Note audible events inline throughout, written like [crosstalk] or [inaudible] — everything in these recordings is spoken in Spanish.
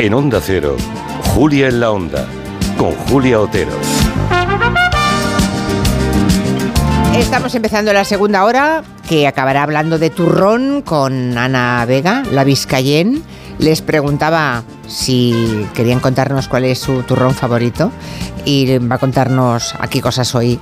En Onda Cero, Julia en la Onda, con Julia Otero. Estamos empezando la segunda hora, que acabará hablando de turrón con Ana Vega, la Vizcayen. Les preguntaba si querían contarnos cuál es su turrón favorito y va a contarnos aquí cosas hoy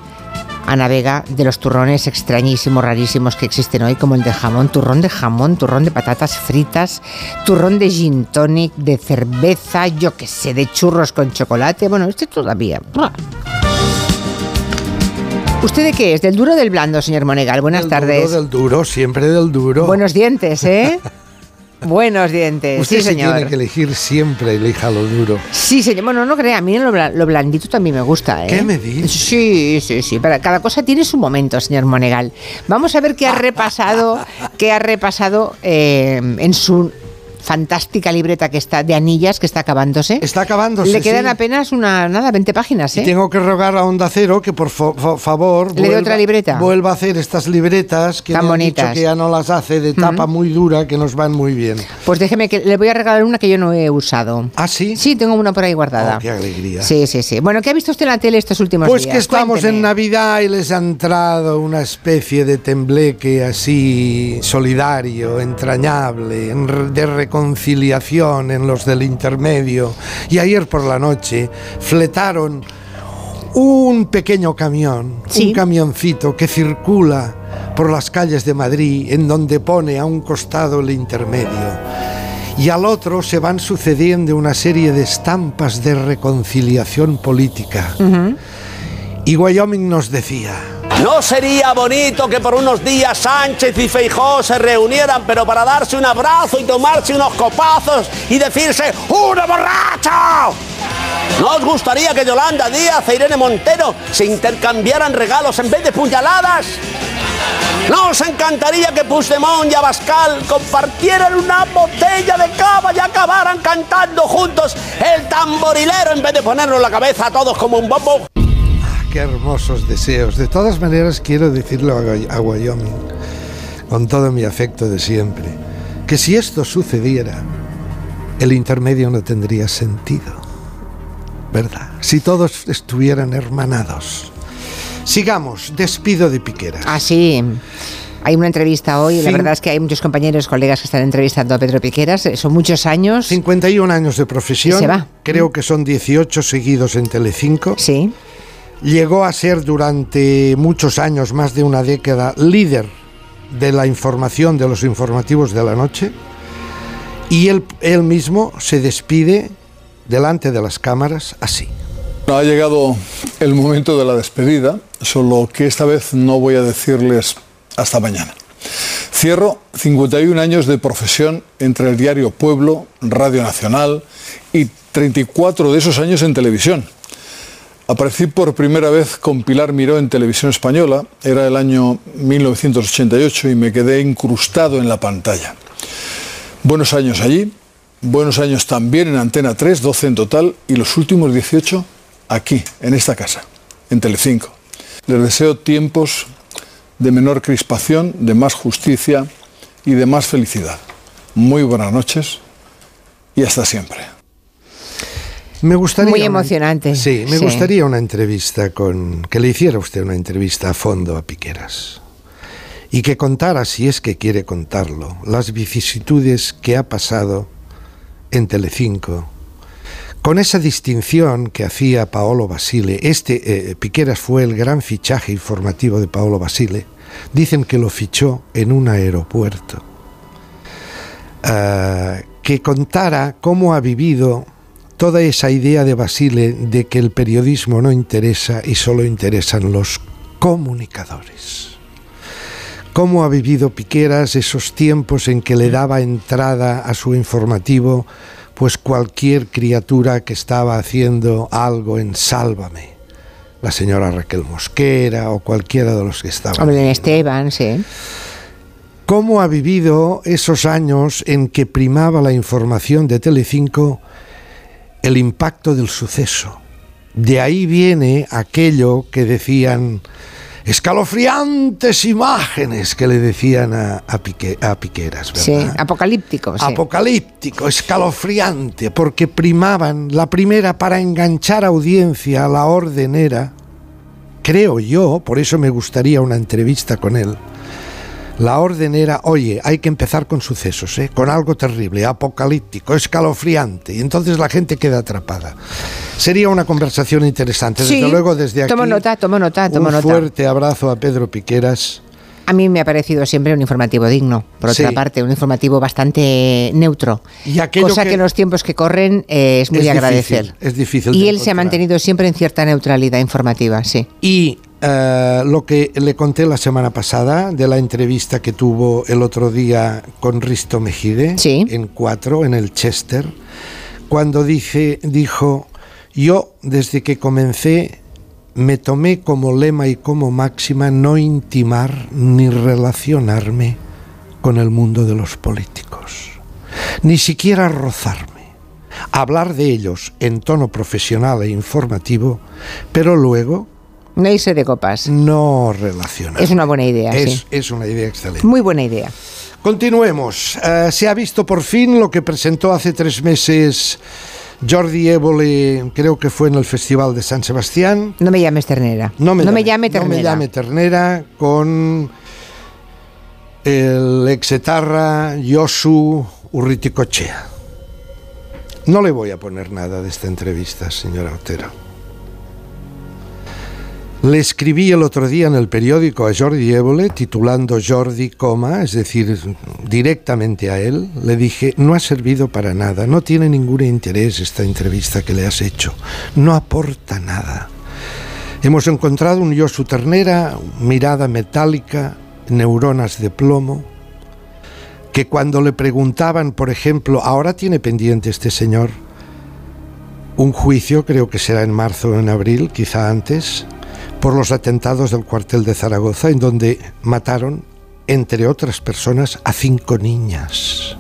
Ana Vega de los turrones extrañísimos, rarísimos que existen hoy, como el de jamón, turrón de jamón, turrón de patatas fritas, turrón de gin tonic, de cerveza, yo qué sé, de churros con chocolate. Bueno, este todavía. ¿Usted de qué es? ¿Del duro o del blando, señor Monegal? Buenas del tardes. Duro, del duro, siempre del duro. Buenos dientes, ¿eh? [laughs] Buenos dientes, Usted sí, si señor. tiene que elegir siempre, elija lo duro. Sí, señor. Bueno, no crea, a mí lo, bla- lo blandito también me gusta, ¿eh? ¿Qué me dice? Sí, sí, sí. Para cada cosa tiene su momento, señor Monegal. Vamos a ver qué ha repasado, qué ha repasado eh, en su fantástica libreta que está de anillas que está acabándose. Está acabándose. Le quedan sí. apenas una nada, 20 páginas, ¿eh? Y tengo que rogar a Onda Cero que por fa- fa- favor ¿Le dé otra libreta? vuelva a hacer estas libretas que Tan me han bonitas. dicho que ya no las hace de tapa muy dura que nos van muy bien. Pues déjeme que le voy a regalar una que yo no he usado. ¿Ah, sí? Sí, tengo una por ahí guardada. Oh, qué alegría. Sí, sí, sí. Bueno, ¿qué ha visto usted en la tele estos últimos Pues días? que estamos Cuénteme. en Navidad y les ha entrado una especie de tembleque así solidario, entrañable, en re- de reconciliación en los del intermedio. Y ayer por la noche fletaron un pequeño camión, Sí. un camioncito que circula por las calles de Madrid en donde pone a un costado el intermedio. Y al otro se van sucediendo una serie de estampas de reconciliación política. Y Wyoming nos decía, ¿No sería bonito que por unos días Sánchez y Feijó se reunieran, pero para darse un abrazo y tomarse unos copazos y decirse ¡Una borracho! ¿No os gustaría que Yolanda Díaz e Irene Montero se intercambiaran regalos en vez de puñaladas? ¿No os encantaría que Puigdemont y Abascal compartieran una botella de cava y acabaran cantando juntos el tamborilero en vez de ponernos la cabeza a todos como un bombo? "Ah, qué hermosos deseos. De todas maneras quiero decirle a Wy- a Wyoming, con todo mi afecto de siempre, que si esto sucediera, el intermedio no tendría sentido. ¿Verdad? Si todos estuvieran hermanados. Sigamos, despido de Piqueras. Ah, sí. Hay una entrevista hoy, la verdad es que hay muchos compañeros, colegas que están entrevistando a Pedro Piqueras, eh, son muchos años. 51 años de profesión. Y se va. Creo que son 18 seguidos en Telecinco. Sí, Llegó a ser durante muchos años, más de una década, líder de la información de los informativos de la noche. Y él, él mismo se despide delante de las cámaras así. Ha llegado el momento de la despedida, solo que esta vez no voy a decirles hasta mañana. Cierro 51 años de profesión entre el diario Pueblo, Radio Nacional y 34 de esos años en televisión. Aparecí por primera vez con Pilar Miró en televisión española, era el año 1988 y me quedé incrustado en la pantalla. Buenos años allí, buenos años también en Antena 3, 12 en total, y los últimos 18 aquí, en esta casa, en Telecinco. Les deseo tiempos de menor crispación, de más justicia y de más felicidad. Muy buenas noches y hasta siempre. Me gustaría Muy una- emocionante. sí, me Sí. gustaría una entrevista con que le hiciera usted una entrevista a fondo a Piqueras y que contara, si es que quiere contarlo, las vicisitudes que ha pasado en Telecinco con esa distinción que hacía Paolo Basile. Este eh, Piqueras fue el gran fichaje informativo de Paolo Basile. Dicen que lo fichó en un aeropuerto. Ah, que contara cómo ha vivido toda esa idea de Basile de que el periodismo no interesa y solo interesan los comunicadores. Cómo ha vivido Piqueras esos tiempos en que le daba entrada a su informativo pues cualquier criatura que estaba haciendo algo en Sálvame, la señora Raquel Mosquera o cualquiera de los que estaban. hombre. Esteban, sí. ¿Cómo ha vivido esos años en que primaba la información de Telecinco el impacto del suceso? De ahí viene aquello que decían escalofriantes imágenes que le decían a, a, Pique- a Piqueras, ¿verdad? Sí, apocalíptico. sí. Apocalíptico, escalofriante, porque primaban la primera para enganchar audiencia a la orden era, creo yo, por eso me gustaría una entrevista con él. La orden era, oye, hay que empezar con sucesos, ¿eh? con algo terrible, apocalíptico, escalofriante, y entonces la gente queda atrapada. Sería una conversación interesante. Desde Sí, luego, desde aquí. tomo nota, tomo nota, tomo un nota. fuerte abrazo a Pedro Piqueras. A mí me ha parecido siempre un informativo digno, por otra Sí. parte, un informativo bastante neutro. Y cosa que- que, en los tiempos que corren eh, es muy Es de agradecer. difícil, es difícil Y él se ha mantenido siempre en cierta neutralidad informativa, sí. Y eh, lo que le conté la semana pasada de la entrevista que tuvo el otro día con Risto Mejide Sí. en cuatro, en el Chester, cuando dice, dijo, yo desde que comencé me tomé como lema y como máxima no intimar ni relacionarme con el mundo de los políticos, ni siquiera rozarme hablar de ellos en tono profesional e informativo, pero luego No irse de copas. no relacionar. Es una buena idea, es, sí. es una idea excelente. Muy buena idea. Continuemos. Eh, se ha visto por fin lo que presentó hace tres meses Jordi Évole, creo que fue en el Festival de San Sebastián. No me llames ternera. No me, llame, llame no ternera. me llame ternera con el exetarra Josu Urriticochea. No le voy a poner nada de esta entrevista, señora Otero. Le escribí el otro día en el periódico a Jordi Évole, titulando Jordi, coma, es decir, directamente a él, le dije, no ha servido para nada, no tiene ningún interés esta entrevista que le has hecho, no aporta nada. Hemos encontrado un Yosu ternera, mirada metálica, neuronas de plomo, que cuando le preguntaban, por ejemplo, ahora tiene pendiente este señor un juicio, creo que será en marzo o en abril, quizá antes, por los atentados del cuartel de Zaragoza, en donde mataron, entre otras personas, a cinco niñas.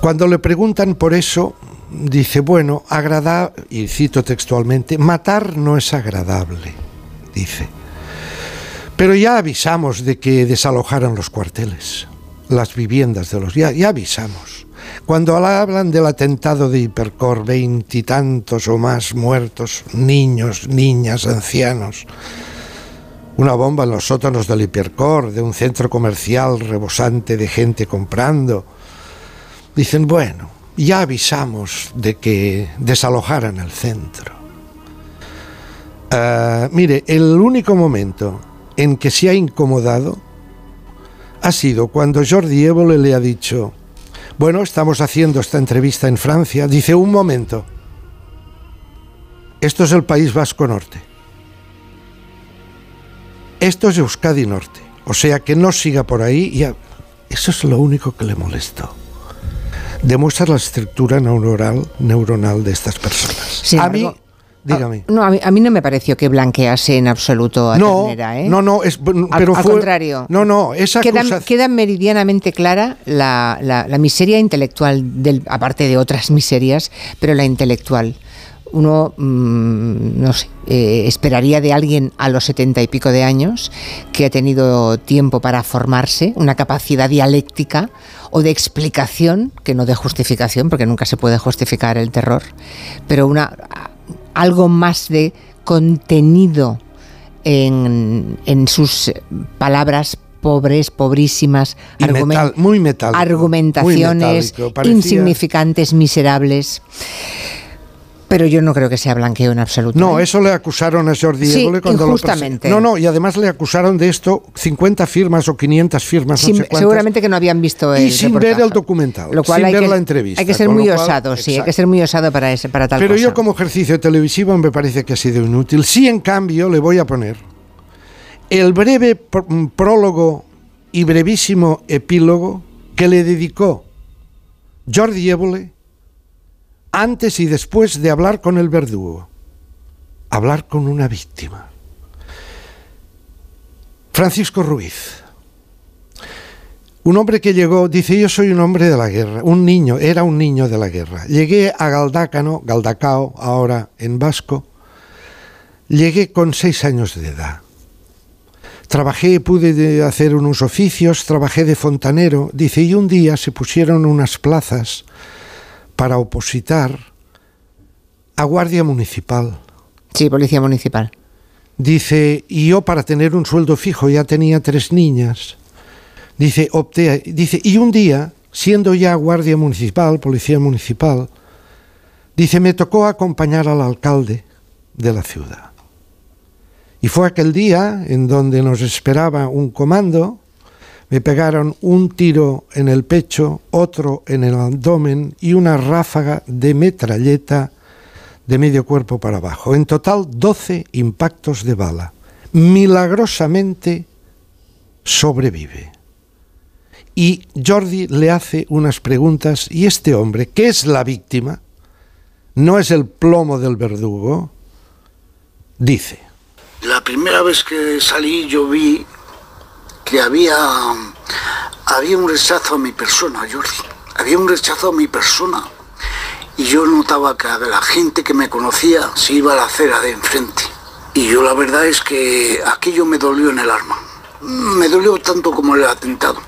Cuando le preguntan por eso, dice, bueno, agrada, y cito textualmente, matar no es agradable, dice. Pero ya avisamos de que desalojaran los cuarteles, las viviendas de los... Ya, ya avisamos. Cuando hablan del atentado de Hipercor, veintitantos o más muertos, niños, niñas, ancianos, una bomba en los sótanos del Hipercor, de un centro comercial rebosante de gente comprando, dicen, bueno, ya avisamos de que desalojaran el centro. Ah, mire, el único momento en que se ha incomodado ha sido cuando Jordi Évole le ha dicho, bueno, estamos haciendo esta entrevista en Francia, dice, un momento, esto es el País Vasco Norte, esto es Euskadi Norte, o sea que no siga por ahí, y a- eso es lo único que le molestó. Demuestra la estructura neuronal, neuronal de estas personas. Sin a mí, dígame. Ah, no, a mí, a mí no me pareció que blanquease en absoluto a No, Ternera, ¿eh? no, no, es, Al- pero al, fue- contrario. No, no, esa queda, acusación- queda meridianamente clara la, la- la miseria intelectual, del, aparte de otras miserias, pero la intelectual. Uno, mm, no sé, eh, esperaría de alguien a los setenta y pico de años que ha tenido tiempo para formarse, una capacidad dialéctica o de explicación, que no de justificación, porque nunca se puede justificar el terror, pero una, algo más de contenido en, en sus palabras pobres, pobrísimas, Y argumen- metal- muy metálico, muy argumentaciones metálico, insignificantes, miserables. Pero yo no creo que sea blanqueo en absoluto. No, ¿eh? eso le acusaron a Jordi Sí, Évole cuando lo injustamente. No, no, y además le acusaron de esto 50 firmas o 500 firmas, no Sin- sé seguramente que no habían visto el Y sin ver el documental, Lo cual sin hay ver que, la entrevista, Hay que ser muy lo cual- osado, sí, hay que ser muy osado para, ese, para tal Pero cosa. yo como ejercicio televisivo me parece que ha sido inútil. Sí, en cambio, le voy a poner el breve pr- prólogo y brevísimo epílogo que le dedicó Jordi Évole antes y después de hablar con el verdugo. Hablar con una víctima. Francisco Ruiz. Un hombre que llegó, dice, yo soy un hombre de la guerra, un niño, era un niño de la guerra. Llegué a Galdácano, Galdacao, ahora en vasco, llegué con seis años de edad. Trabajé, pude de hacer unos oficios, trabajé de fontanero. Dice, y un día se pusieron unas plazas para opositar a Guardia Municipal. Sí, Policía Municipal. Dice, y yo para tener un sueldo fijo ya tenía tres niñas. Dice, opté, dice, y un día, siendo ya Guardia Municipal, Policía Municipal, dice, me tocó acompañar al alcalde de la ciudad. Y fue aquel día en donde nos esperaba un comando, me pegaron un tiro en el pecho, otro en el abdomen y una ráfaga de metralleta de medio cuerpo para abajo. En total 12 impactos de bala. Milagrosamente sobrevive. Y Jordi le hace unas preguntas y este hombre, que es la víctima, no es el plomo del verdugo, dice. La primera vez que salí yo vi que había, había un rechazo a mi persona, Jordi. Había un rechazo a mi persona. Y yo notaba que la gente que me conocía se iba a la acera de enfrente. Y yo la verdad es que aquello me dolió en el alma. Me dolió tanto como el atentado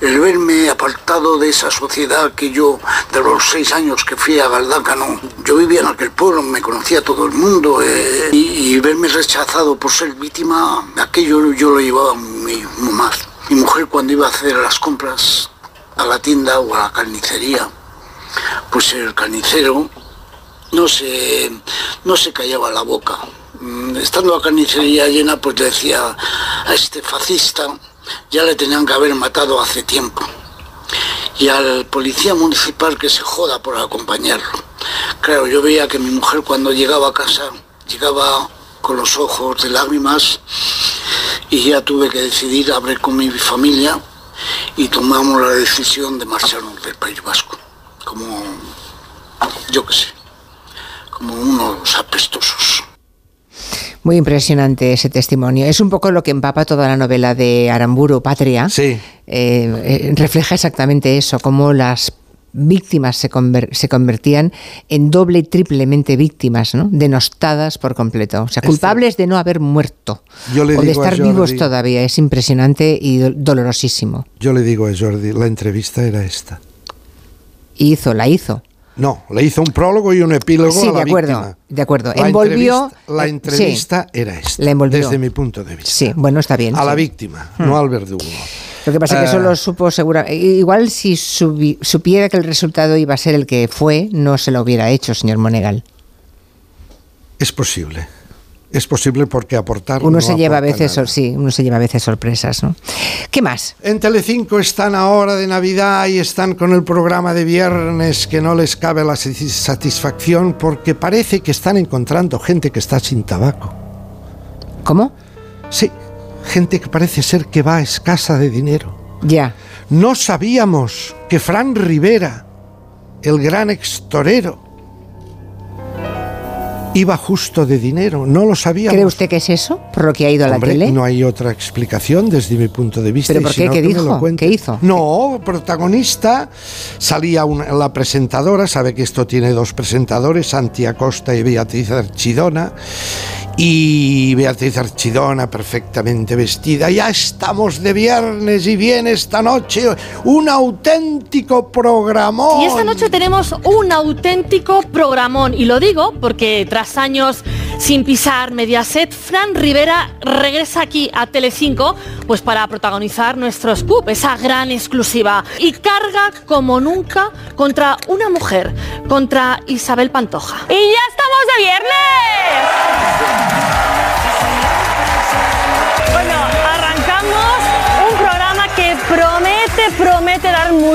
el verme apartado de esa sociedad que yo, de los seis años que fui a Galdácano, yo vivía en aquel pueblo, me conocía todo el mundo, eh, y, verme rechazado por ser víctima, aquello yo lo llevaba muy, muy mal. Mi mujer cuando iba a hacer las compras a la tienda o a la carnicería, pues el carnicero no se, no se callaba la boca. Mm, estando la carnicería llena, pues decía a este fascista, ya le tenían que haber matado hace tiempo. Y al policía municipal que se joda por acompañarlo. Claro, yo veía que mi mujer cuando llegaba a casa llegaba con los ojos de lágrimas y ya tuve que decidir hablar con mi familia y tomamos la decisión de marcharnos del País Vasco, como, yo qué sé, como unos apestosos. Muy impresionante ese testimonio. Es un poco lo que empapa toda la novela de Aramburu, Patria. Sí. Eh, eh, refleja exactamente eso, cómo las víctimas se, se, convertían en doble y triplemente víctimas, ¿no? denostadas por completo. O sea, este culpables de no haber muerto o de estar vivos todavía. Es impresionante y dolorosísimo. Yo le digo a Jordi, la entrevista era esta. hizo, la hizo. No, le hizo un prólogo y un epílogo sí, a la de acuerdo, víctima. De acuerdo, la envolvió... Entrevista, la entrevista era esta, desde mi punto de vista. Sí, bueno, está bien. A la víctima, no hmm. al verdugo. Lo que pasa es que solo eh, supo segura... Igual si supiera que el resultado iba a ser el que fue, no se lo hubiera hecho, señor Monegal. Es posible es posible porque aportar uno se lleva a veces sí uno se lleva a veces sorpresas ¿no? qué más en Telecinco están ahora de Navidad y están con el programa de viernes que no les cabe la satisfacción porque parece que están encontrando gente que está sin tabaco. Cómo sí gente que parece ser que va escasa de dinero. Ya. No sabíamos que Fran Rivera el gran extorero iba justo de dinero, no lo sabía. ¿Cree usted que es eso? ¿Por lo que ha ido a la tele? No hay otra explicación desde mi punto de vista. ¿Pero por qué? ¿Qué dijo? ¿Qué hizo? No, protagonista, salía la presentadora, sabe que esto tiene dos presentadores, Santi Acosta y Beatriz Archidona, y Beatriz Archidona perfectamente vestida. Ya estamos de viernes y viene esta noche un auténtico programón. Y esta noche tenemos un auténtico programón. Y lo digo porque tras años sin pisar Mediaset, Fran Rivera regresa aquí a Telecinco pues para protagonizar nuestro scoop, esa gran exclusiva. Y carga como nunca contra una mujer, contra Isabel Pantoja. ¡Y ya estamos de viernes! Bueno, arrancamos un programa que promete, promete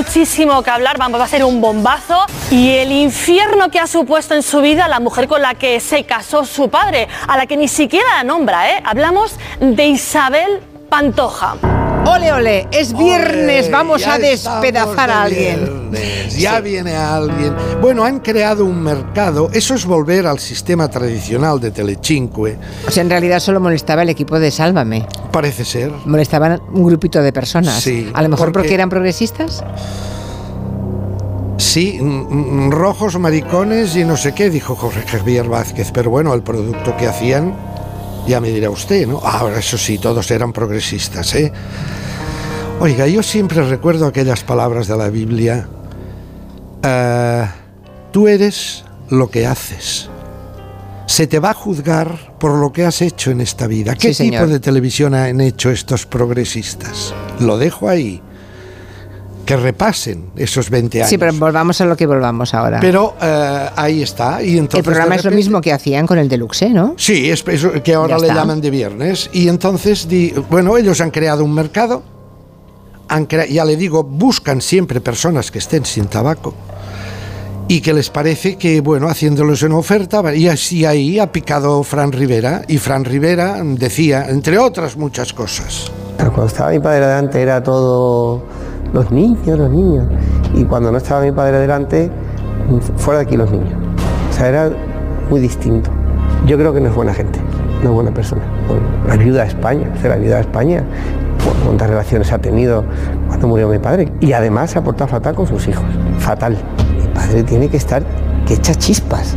muchísimo que hablar. Vamos a hacer un bombazo. Y el infierno que ha supuesto en su vida la mujer con la que se casó su padre, a la que ni siquiera la nombra, ¿eh? Hablamos de Isabel Pantoja. Ole, ole, es viernes, vamos a despedazar a alguien. ya viene alguien. Bueno, han creado un mercado, eso es volver al sistema tradicional de Telecinque. O sea, en realidad solo molestaba el equipo de Sálvame. Parece ser. Molestaban un grupito de personas. Sí. A lo mejor porque, eran progresistas. Sí, rojos, maricones y no sé qué, dijo Jorge Javier Vázquez. Pero bueno, el producto que hacían Ya me dirá usted, ¿no? Ahora, eso sí, todos eran progresistas, ¿eh? Oiga, yo siempre recuerdo aquellas palabras de la Biblia. eh, tú eres lo que haces. Se te va a juzgar por lo que has hecho en esta vida. ¿Qué Sí, tipo de televisión han hecho estos progresistas? Lo dejo ahí. Que repasen esos 20 años. Sí, pero volvamos a lo que volvamos ahora. Pero, eh, ahí está. Y entonces, el programa es lo mismo que hacían con el Deluxe, ¿no? Sí, es eso que ahora Ya le está. llaman de viernes. Y entonces, di- bueno, ellos han creado un mercado. Han crea- ya le digo, buscan siempre personas que estén sin tabaco. Y que les parece que, bueno, haciéndoles una oferta, y así ahí ha picado Fran Rivera. Y Fran Rivera decía, entre otras muchas cosas, Cuando estaba mi padre delante era todo los niños, los niños. Y cuando no estaba mi padre delante, fuera de aquí los niños. O sea, era muy distinto. Yo creo que no es buena gente, no es buena persona. Bueno, ayuda a España, la ayuda a España. Cu- ¿Cuántas relaciones ha tenido cuando murió mi padre? Y además se ha portado fatal con sus hijos. Fatal. Mi padre tiene que estar que echa chispas.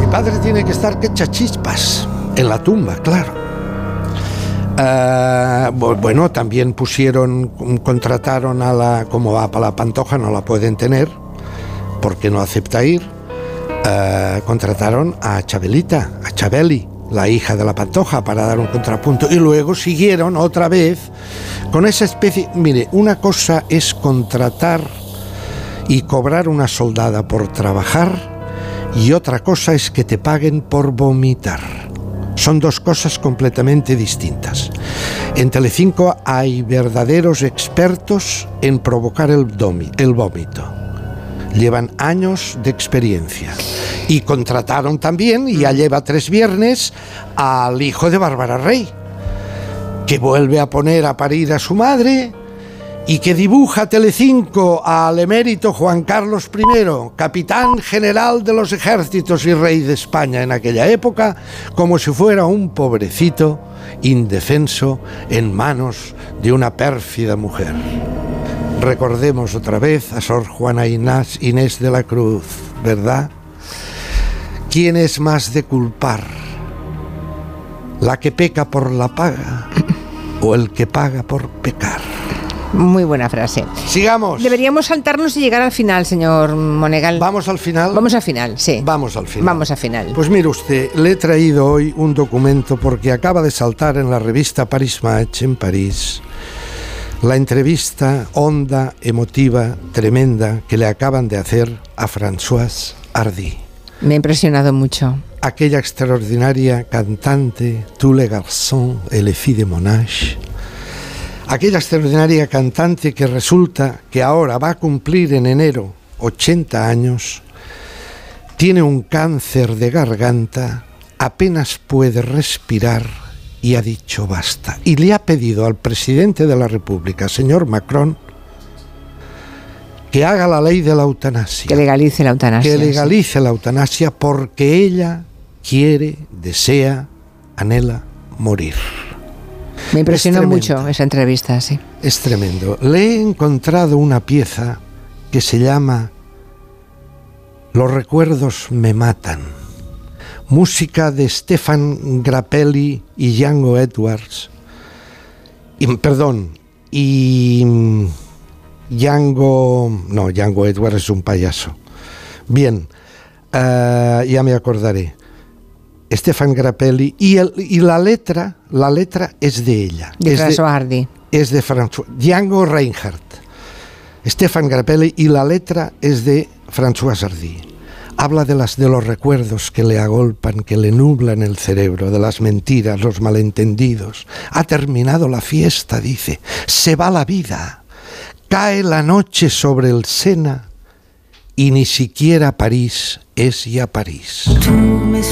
Mi padre tiene que estar que echa chispas en la tumba, claro. Bu- bueno, también pusieron, contrataron a la, como va para la Pantoja, no la pueden tener, porque no acepta ir. Ah, contrataron a Chabelita, a Chabeli, la hija de la Pantoja, para dar un contrapunto. Y luego siguieron otra vez con esa especie. Mire, una cosa es contratar y cobrar una soldada por trabajar y otra cosa es que te paguen por vomitar. Son dos cosas completamente distintas. En Telecinco hay verdaderos expertos en provocar el, domi- el vómito. Llevan años de experiencia. Y contrataron también, y ya lleva tres viernes, al hijo de Bárbara Rey, que vuelve a poner a parir a su madre y que dibuja Telecinco al emérito Juan Carlos I, capitán general de los ejércitos y rey de España en aquella época, como si fuera un pobrecito indefenso en manos de una pérfida mujer. Recordemos otra vez a Sor Juana Inés, Inés de la Cruz, ¿verdad? ¿Quién es más de culpar? ¿La que peca por la paga o el que paga por pecar? Muy buena frase. Sigamos. Deberíamos saltarnos y llegar al final, señor Monegal. Vamos al final. Vamos al final, sí. Vamos al final. Vamos al final. Pues mire usted, le he traído hoy un documento porque acaba de saltar en la revista Paris Match en París la entrevista honda, emotiva, tremenda que le acaban de hacer a Françoise Hardy. Me ha impresionado mucho. aquella extraordinaria cantante, Tous les garçons et les filles de Monash, aquella extraordinaria cantante que resulta que ahora va a cumplir en enero 80 años, tiene un cáncer de garganta, apenas puede respirar y ha dicho basta. Y le ha pedido al presidente de la República, señor Macron, que haga la ley de la eutanasia Que legalice la eutanasia. que sí. legalice la eutanasia porque ella quiere, desea, anhela morir. Me impresionó Es mucho esa entrevista, sí. Es tremendo. Le he encontrado una pieza que se llama Los recuerdos me matan. Música de Stefan Grappelli y Django Edwards. Y, perdón, y mm, Django... No, Django Edwards es un payaso. Bien, eh, ya me acordaré. Stefan Grappelli y, el- y la letra, la letra es de ella. De es François Hardy. es de François, Django Reinhardt, Stefan Grappelli y la letra es de François Hardy. Habla de las de los recuerdos que le agolpan, que le nublan el cerebro, de las mentiras, los malentendidos. Ha terminado la fiesta, dice. Se va la vida. Cae la noche sobre el Sena y ni siquiera París es ya París. Mes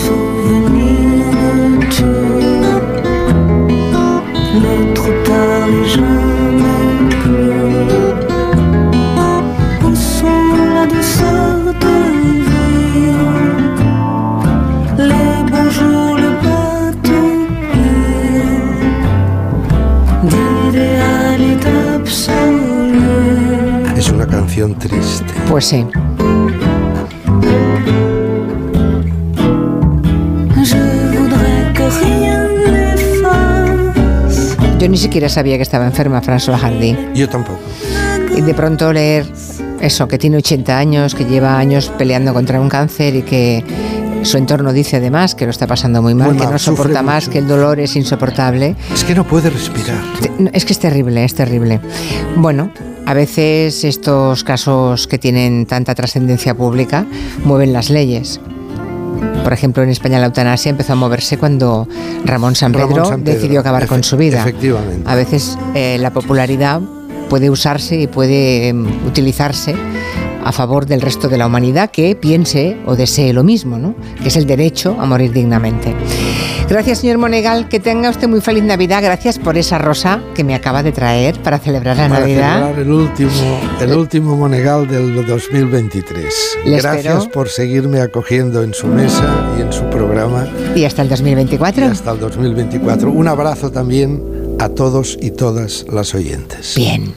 Es una canción triste. Pues sí. Yo ni siquiera sabía que estaba enferma François Hardy. Yo tampoco. Y de pronto leer eso, que tiene 80 años, que lleva años peleando contra un cáncer y que su entorno dice además que lo está pasando muy mal, Muy que no soporta más, mucho. que el dolor es insoportable. Es que no puede respirar. Es que es terrible, es terrible. Bueno, a veces estos casos que tienen tanta trascendencia pública mueven las leyes. Por ejemplo, en España la eutanasia empezó a moverse cuando Ramón San Pedro, Ramón San Pedro, decidió acabar con su vida. efectivamente. A veces eh, la popularidad puede usarse y puede em, utilizarse a favor del resto de la humanidad que piense o desee lo mismo, ¿no? que es el derecho a morir dignamente. Gracias, señor Monegal, que tenga usted muy feliz Navidad. Gracias por esa rosa que me acaba de traer para celebrar la Para Navidad. celebrar el último, el último Monegal del 2023. Le Gracias espero. por seguirme acogiendo en su mesa y en su programa Y hasta el y 2024. hasta el 2024. Un abrazo también a todos y todas las oyentes. Bien.